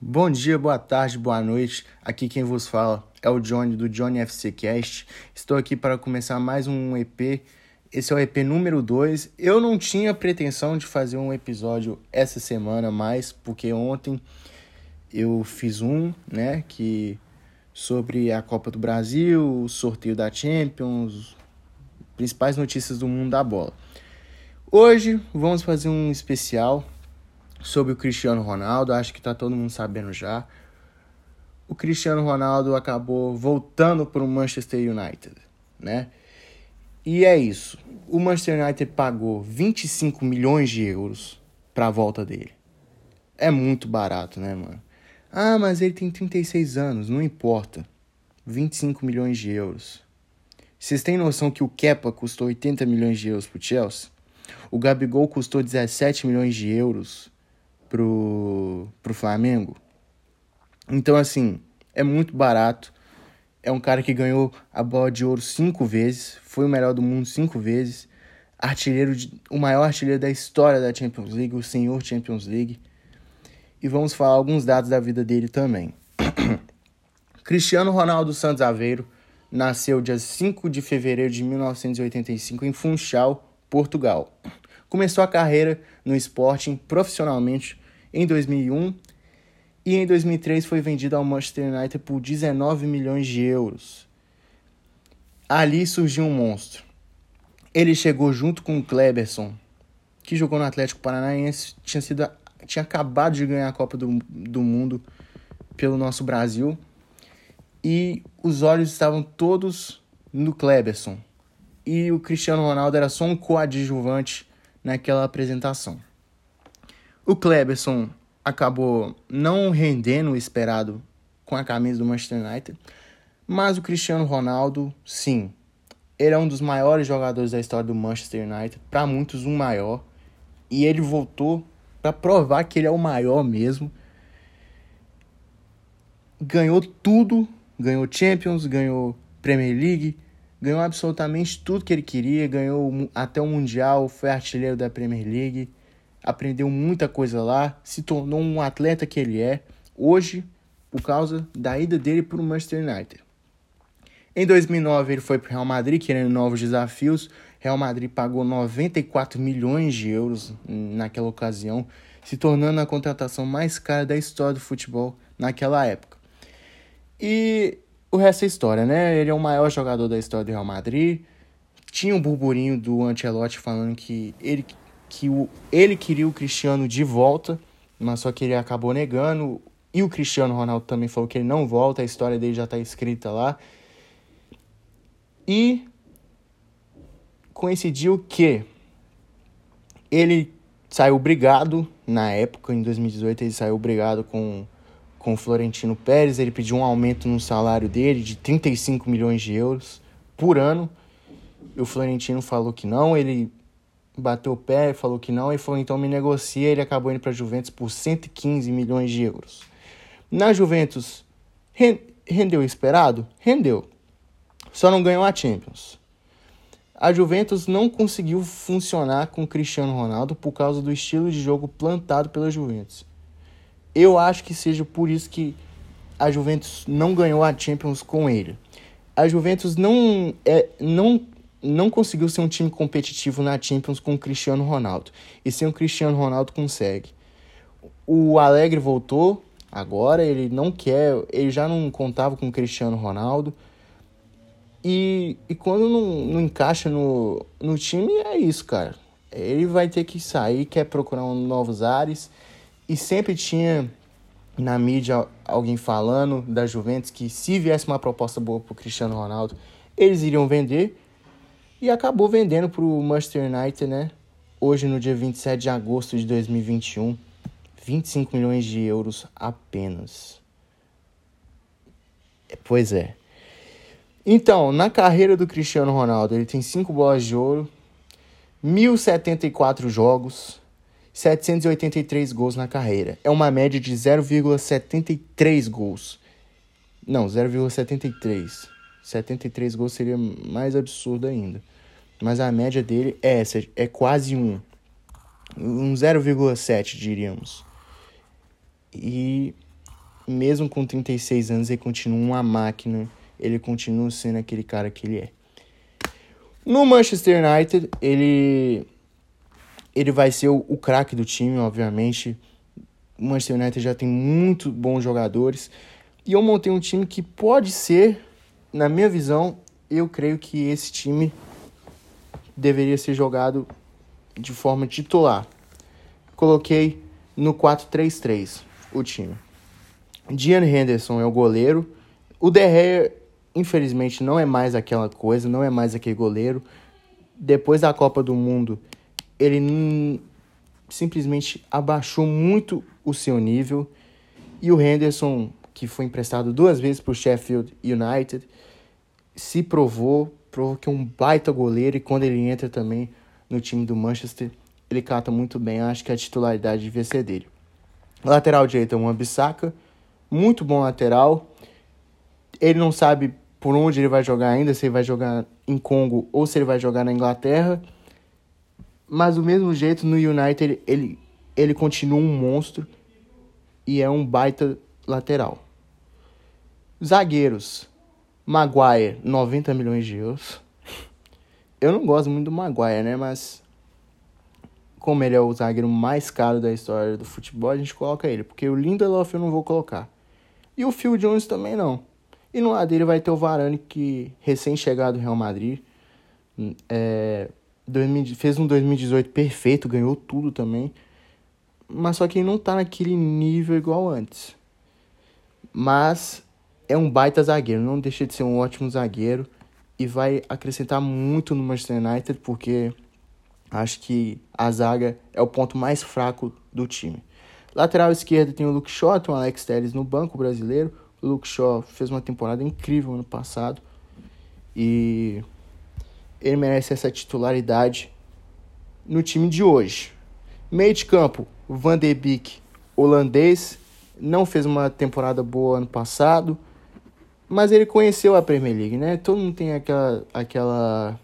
Bom dia, boa tarde, boa noite. Aqui quem vos fala é o Johnny do Johnny FC Cast. Estou aqui para começar mais um EP. Esse é o EP número 2. Eu não tinha pretensão de fazer um episódio essa semana mais, porque ontem eu fiz um, né, que sobre a Copa do Brasil, o sorteio da Champions, principais notícias do mundo da bola. Hoje vamos fazer um especial sobre o Cristiano Ronaldo, acho que tá todo mundo sabendo já. O Cristiano Ronaldo acabou voltando para o Manchester United, né? E é isso. O Manchester United pagou 25 milhões de euros para a volta dele. É muito barato, né, mano? Ah, mas ele tem 36 anos, não importa. 25 milhões de euros. Vocês têm noção que o Kepa custou 80 milhões de euros pro Chelsea? O Gabigol custou 17 milhões de euros pro, pro Flamengo. Então, assim, é muito barato. É um cara que ganhou a bola de ouro cinco vezes, foi o melhor do mundo cinco vezes, artilheiro de, o maior artilheiro da história da Champions League, o senhor Champions League. E vamos falar alguns dados da vida dele também. Cristiano Ronaldo Santos Aveiro nasceu dia 5 de fevereiro de 1985 em Funchal, Portugal. Começou a carreira no Sporting profissionalmente em 2001 e em 2003 foi vendido ao Manchester United por 19 milhões de euros. Ali surgiu um monstro. Ele chegou junto com o Kleberson, que jogou no Atlético Paranaense, tinha, sido, tinha acabado de ganhar a Copa do, do Mundo pelo nosso Brasil. E os olhos estavam todos no Kleberson. E o Cristiano Ronaldo era só um coadjuvante naquela apresentação. O Kleberson acabou não rendendo o esperado com a camisa do Manchester United, mas o Cristiano Ronaldo, sim, ele é um dos maiores jogadores da história do Manchester United, para muitos um maior, e ele voltou para provar que ele é o maior mesmo. Ganhou tudo, ganhou Champions, ganhou Premier League, ganhou absolutamente tudo que ele queria, ganhou até o Mundial, foi artilheiro da Premier League aprendeu muita coisa lá, se tornou um atleta que ele é hoje por causa da ida dele para o Manchester United. Em 2009 ele foi para o Real Madrid querendo novos desafios. Real Madrid pagou 94 milhões de euros naquela ocasião, se tornando a contratação mais cara da história do futebol naquela época. E o resto é história, né? Ele é o maior jogador da história do Real Madrid. Tinha um burburinho do Ancelotti falando que ele que o, ele queria o Cristiano de volta, mas só que ele acabou negando. E o Cristiano Ronaldo também falou que ele não volta, a história dele já está escrita lá. E coincidiu que ele saiu brigado na época, em 2018, ele saiu brigado com, com o Florentino Pérez. Ele pediu um aumento no salário dele de 35 milhões de euros por ano. E o Florentino falou que não, ele bateu o pé, falou que não, e falou então me negocia. Ele acabou indo para a Juventus por 115 milhões de euros. Na Juventus, rendeu o esperado? Rendeu. Só não ganhou a Champions. A Juventus não conseguiu funcionar com Cristiano Ronaldo por causa do estilo de jogo plantado pela Juventus. Eu acho que seja por isso que a Juventus não ganhou a Champions com ele. A Juventus não, é, não não conseguiu ser um time competitivo na Champions com o Cristiano Ronaldo. E sem o Cristiano Ronaldo consegue. O Alegre voltou, agora ele não quer, ele já não contava com o Cristiano Ronaldo. E, e quando não, não encaixa no, no time, é isso, cara. Ele vai ter que sair, quer procurar um novos ares. E sempre tinha na mídia alguém falando da Juventus que se viesse uma proposta boa pro Cristiano Ronaldo, eles iriam vender e acabou vendendo para o Manchester United, né? Hoje, no dia 27 de agosto de 2021, 25 milhões de euros apenas. Pois é. Então, na carreira do Cristiano Ronaldo, ele tem 5 bolas de ouro, 1074 jogos, 783 gols na carreira. É uma média de 0,73 gols. Não, 0,73. 73 gols seria mais absurdo ainda. Mas a média dele é essa, é quase um. Um 0,7, diríamos. E mesmo com 36 anos, ele continua uma máquina. Ele continua sendo aquele cara que ele é. No Manchester United, ele ele vai ser o, o craque do time, obviamente. O Manchester United já tem muito bons jogadores. E eu montei um time que pode ser, na minha visão, eu creio que esse time deveria ser jogado de forma titular. Coloquei no 4-3-3 o time. Dian Henderson é o goleiro. O De Gea, infelizmente, não é mais aquela coisa, não é mais aquele goleiro. Depois da Copa do Mundo, ele simplesmente abaixou muito o seu nível. E o Henderson, que foi emprestado duas vezes para o Sheffield United, se provou, provou que é um baita goleiro. E quando ele entra também no time do Manchester, ele cata muito bem. Acho que a titularidade devia ser dele. Lateral direito é uma Bissaka, muito bom lateral. Ele não sabe por onde ele vai jogar ainda, se ele vai jogar em Congo ou se ele vai jogar na Inglaterra. Mas do mesmo jeito, no United ele, ele continua um monstro e é um baita lateral. Zagueiros. Maguire, 90 milhões de euros. Eu não gosto muito do Maguire, né? Mas como ele é o zagueiro mais caro da história do futebol, a gente coloca ele. Porque o Lindelof eu não vou colocar. E o Phil Jones também não. E no lado dele vai ter o Varane, que recém-chegado do Real Madrid. É, 2000, fez um 2018 perfeito, ganhou tudo também. Mas só que ele não tá naquele nível igual antes. Mas é um baita zagueiro, não deixa de ser um ótimo zagueiro. E vai acrescentar muito no Manchester United, porque acho que a zaga é o ponto mais fraco do time. Lateral esquerda tem o Luke Shaw, tem o Alex Telles no banco brasileiro. O Luke Shaw fez uma temporada incrível ano passado. E ele merece essa titularidade no time de hoje. Meio de campo, Van de Beek, holandês, não fez uma temporada boa ano passado, mas ele conheceu a Premier League, né? Todo mundo tem aquela aquela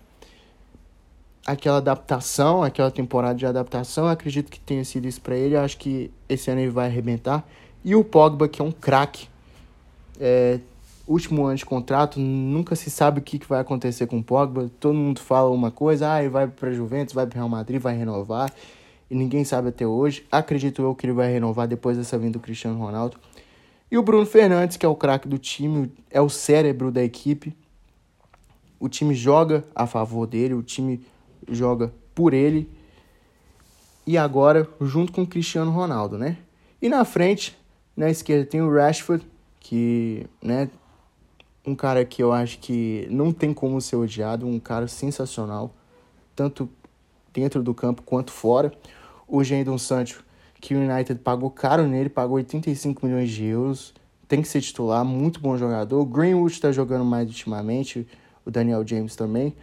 aquela adaptação, aquela temporada de adaptação. Eu acredito que tenha sido isso para ele. Eu acho que esse ano ele vai arrebentar. E o Pogba, que é um craque, é, último ano de contrato, nunca se sabe o que, que vai acontecer com o Pogba. Todo mundo fala uma coisa, ah, ele vai para Juventus, vai para Real Madrid, vai renovar. E ninguém sabe até hoje. Acredito eu que ele vai renovar depois dessa vinda do Cristiano Ronaldo. E o Bruno Fernandes, que é o craque do time, é o cérebro da equipe. O time joga a favor dele, o time joga por ele. E agora, junto com o Cristiano Ronaldo, né? E na frente, na esquerda, tem o Rashford, que, né, um cara que eu acho que não tem como ser odiado, um cara sensacional, tanto dentro do campo quanto fora. O Jadon Sancho, que o United pagou caro nele, pagou 85 milhões de euros, tem que ser titular, muito bom jogador. Greenwood está jogando mais ultimamente, o Daniel James também,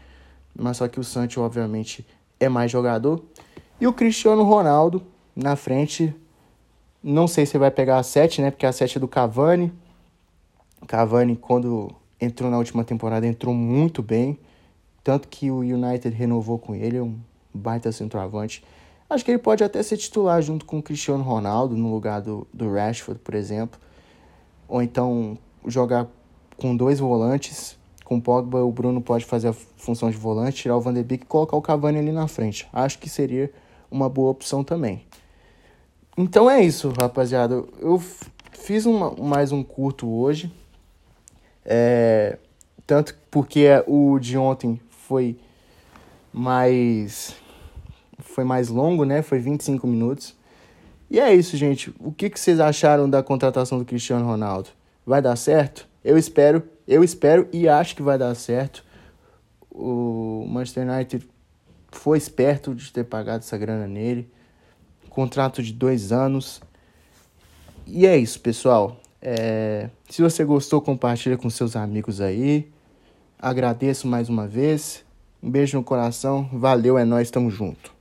mas só que o Sancho, obviamente, é mais jogador. E o Cristiano Ronaldo na frente, não sei se vai pegar a 7, né? Porque a 7 é do Cavani. Cavani, quando entrou na última temporada, entrou muito bem. Tanto que o United renovou com ele, é um baita centroavante. Acho que ele pode até ser titular junto com o Cristiano Ronaldo, no lugar do, do Rashford, por exemplo. Ou então jogar com dois volantes. Com o Pogba, o Bruno pode fazer a função de volante, tirar o Van de Beek e colocar o Cavani ali na frente. Acho que seria uma boa opção também. Então é isso, rapaziada. Eu fiz uma, mais um curto hoje. É, tanto porque o de ontem foi mais foi mais longo, né? Foi 25 minutos. E é isso, gente. O que, que vocês acharam da contratação do Cristiano Ronaldo? Vai dar certo? Eu espero, eu espero e acho que vai dar certo. O Manchester United foi esperto de ter pagado essa grana nele. Contrato de dois anos. E é isso, pessoal. É, se você gostou, compartilha com seus amigos aí. Agradeço mais uma vez. Um beijo no coração. Valeu, é nós, tamo junto.